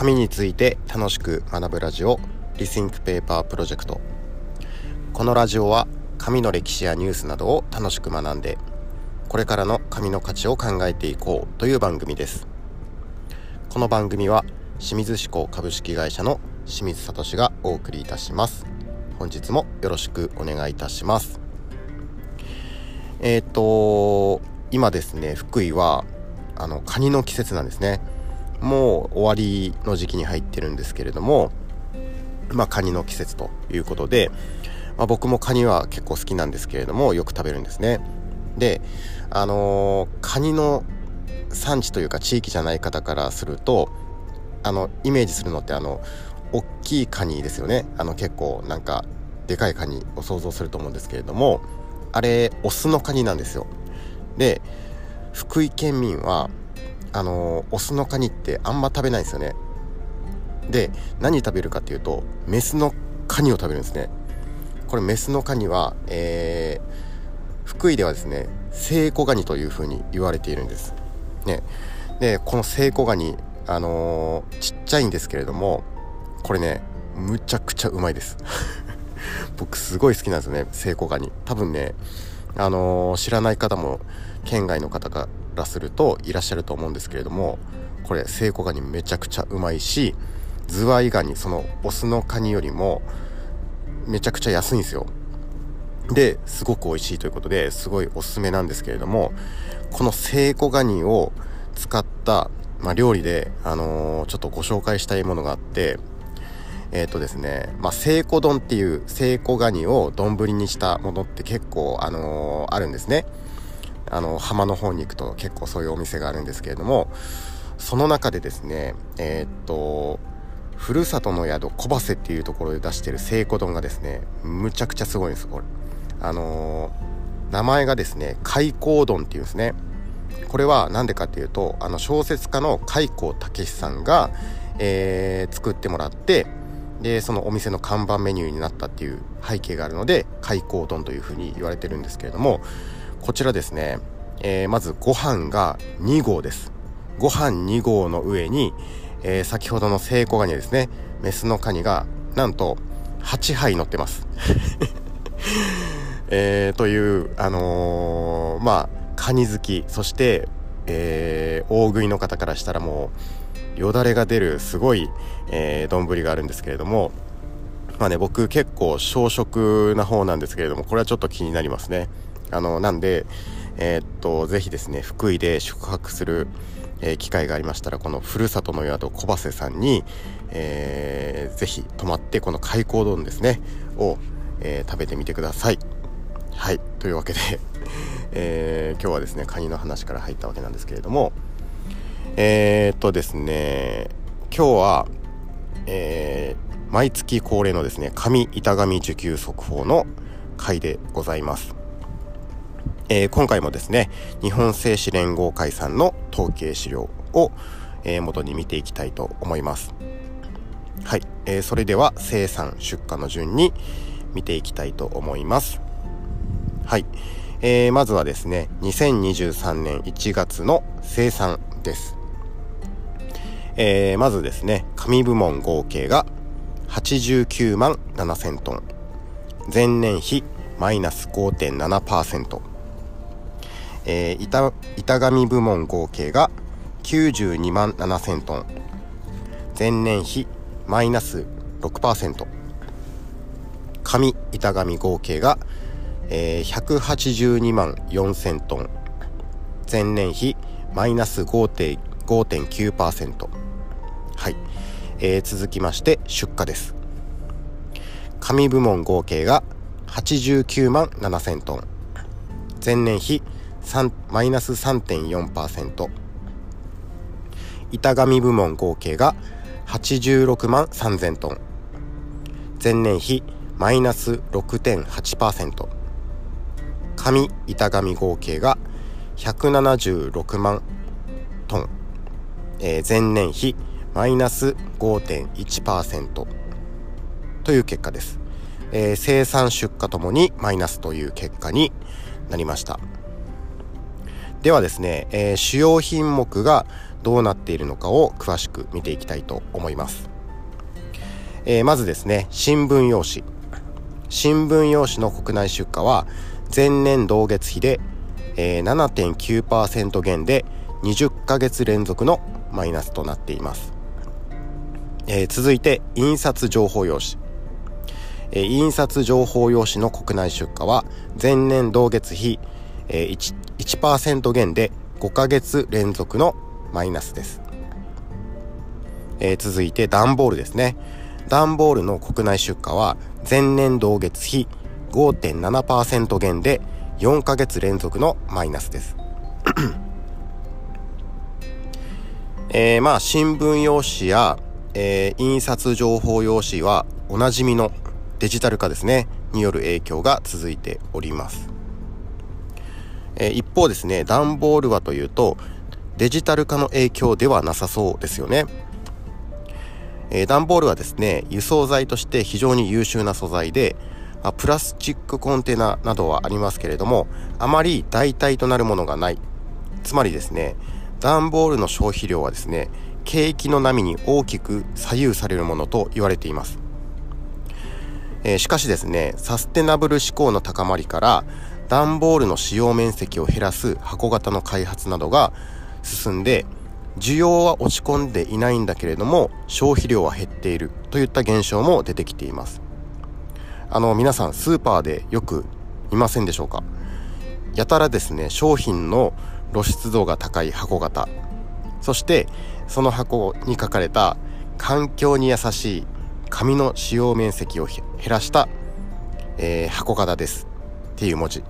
紙について楽しく学ぶラジオリシンクペーパープロジェクト。このラジオは紙の歴史やニュースなどを楽しく学んでこれからの紙の価値を考えていこうという番組です。この番組は清水志向株式会社の清水聡がお送りいたします。本日もよろしくお願いいたします。えっ、ー、と今ですね福井はあのカニの季節なんですね。もう終わりの時期に入ってるんですけれどもまあカニの季節ということで、まあ、僕もカニは結構好きなんですけれどもよく食べるんですね。であのー、カニの産地というか地域じゃない方からするとあのイメージするのってあの大きいカニですよね。あの結構なんかでかいカニを想像すると思うんですけれどもあれオスのカニなんですよ。で福井県民はあのオスのカニってあんま食べないんですよね。で何食べるかっていうとメスのカニを食べるんですね。これメスのカニは、えー、福井ではですねセイコガニというふうに言われているんです。ね。でこのセイコガニあのー、ちっちゃいんですけれどもこれねむちゃくちゃうまいです。僕すごい好きなんですよねセイコガニ。多分ねあのー、知らない方も県外の方からするといらっしゃると思うんですけれどもこれセイコガニめちゃくちゃうまいしズワイガニそのオスのカニよりもめちゃくちゃ安いんですよですごく美味しいということですごいおすすめなんですけれどもこのセイコガニを使った、まあ、料理で、あのー、ちょっとご紹介したいものがあってえっ、ー、とですね、まあ、聖子丼っていう聖子ガニを丼にしたものって結構、あのー、あるんですね。あの、浜の方に行くと結構そういうお店があるんですけれども、その中でですね、えっ、と、ふるさとの宿小バセっていうところで出してる聖子丼がですね、むちゃくちゃすごいんです、これ。あの名前がですね、開口丼っていうんですね。これは何でかっていうと、あの小説家の開口武さんが、えー、作ってもらって、でそのお店の看板メニューになったっていう背景があるので開口丼というふうに言われてるんですけれどもこちらですね、えー、まずご飯が2合です。ご飯2合の上に、えー、先ほどのセイコガニですね。メスのカニがなんと8杯乗ってます。えー、というあのー、まあカニ好き。そしてえー、大食いの方からしたらもうよだれが出るすごい丼、えー、があるんですけれどもまあね僕結構小食な方なんですけれどもこれはちょっと気になりますね。あのなんでえー、っとぜひですね福井で宿泊する、えー、機会がありましたらこのふるさとの宿小瀬さんに、えー、ぜひ泊まってこの開口丼ですねを、えー、食べてみてください。はいというわけで えー、今日はですねカニの話から入ったわけなんですけれどもえー、っとですね今日は、えー、毎月恒例のですね紙板紙受給速報の回でございます、えー、今回もですね日本製紙連合会さんの統計資料を、えー、元に見ていきたいと思いますはい、えー、それでは生産出荷の順に見ていきたいと思いますはい、えー、まずはですね、2023年1月の生産です。えー、まずですね、紙部門合計が89万7000トン。前年比マイナス5.7%。えー、板、板紙部門合計が92万7000トン。前年比マイナス6%。紙板紙合計がえー、182万4000トン。前年比マイナス5.9%はい、えー、続きまして出荷です。紙部門合計が89万7000トン。前年比マイナス3.4%板紙部門合計が86万3000トン。前年比マイナス6.8%紙板紙合計が176万トン、えー、前年比マイナス5.1%という結果です、えー、生産出荷ともにマイナスという結果になりました。ではですね、えー、主要品目がどうなっているのかを詳しく見ていきたいと思います、えー、まずですね新聞用紙。新聞用紙の国内出荷は前年同月比で、えー、7.9%減で20ヶ月連続のマイナスとなっています、えー、続いて印刷情報用紙。えー、印刷情報用紙の国内出荷は前年同月比、えー、1%, 1減で5ヶ月連続のマイナスです、えー、続いて段ボールですね。段ボールの国内出荷は前年同月比5.7%減で4ヶ月連続のマイナスです。えー、まあ新聞用紙や、えー、印刷情報用紙はおなじみのデジタル化ですね。による影響が続いております、え、一方ですね段ボールはというとデジタル化の影響ではなさそうですよね。えー、段ボールはですね輸送材として非常に優秀な素材で、プラスチックコンテナなどはありますけれどもあまり代替となるものがない。つまりですね段ボールの消費量はですね景気の波に大きく左右されるものと言われています、えー、しかしですねサステナブル志向の高まりから段ボールの使用面積を減らす箱型の開発などが進んで需要は落ち込んでいないんだけれども消費量は減っているといった現象も出てきています。あの皆さんスーパーでよくいませんでしょうか？やたらですね商品の露出度が高い箱型そしてその箱に書かれた環境に優しい紙の使用面積を減らした、えー、箱型です。っていう文字。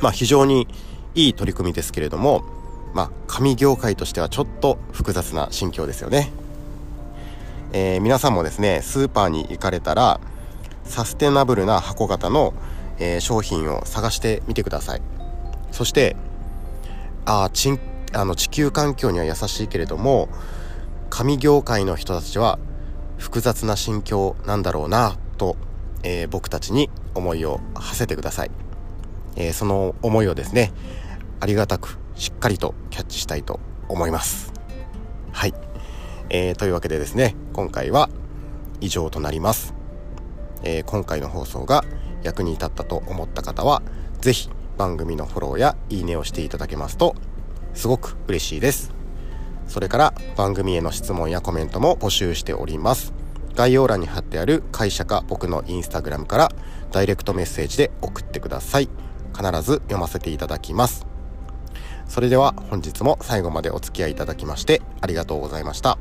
まあ非常にいい取り組みですけれどもまあ、紙業界としてはちょっと複雑な心境ですよね。えー、皆さんもですね、スーパーに行かれたら、サステナブルな箱型の、えー、商品を探してみてください。そして、ああ、ちあの地球環境には優しいけれども、紙業界の人たちは複雑な心境なんだろうなと、えー、僕たちに思いを馳せてください。えー、その思いをですね、ありがたくしっかりとキャッチしたいと思います。はい、えー、というわけでですね今回は以上となります、えー、今回の放送が役に立ったと思った方は是非番組のフォローやいいねをしていただけますとすごく嬉しいです。それから番組への質問やコメントも募集しております。概要欄に貼ってある会社か僕のインスタグラムからダイレクトメッセージで送ってください。必ず読ませていただきますそれでは本日も最後までお付き合いいただきましてありがとうございました。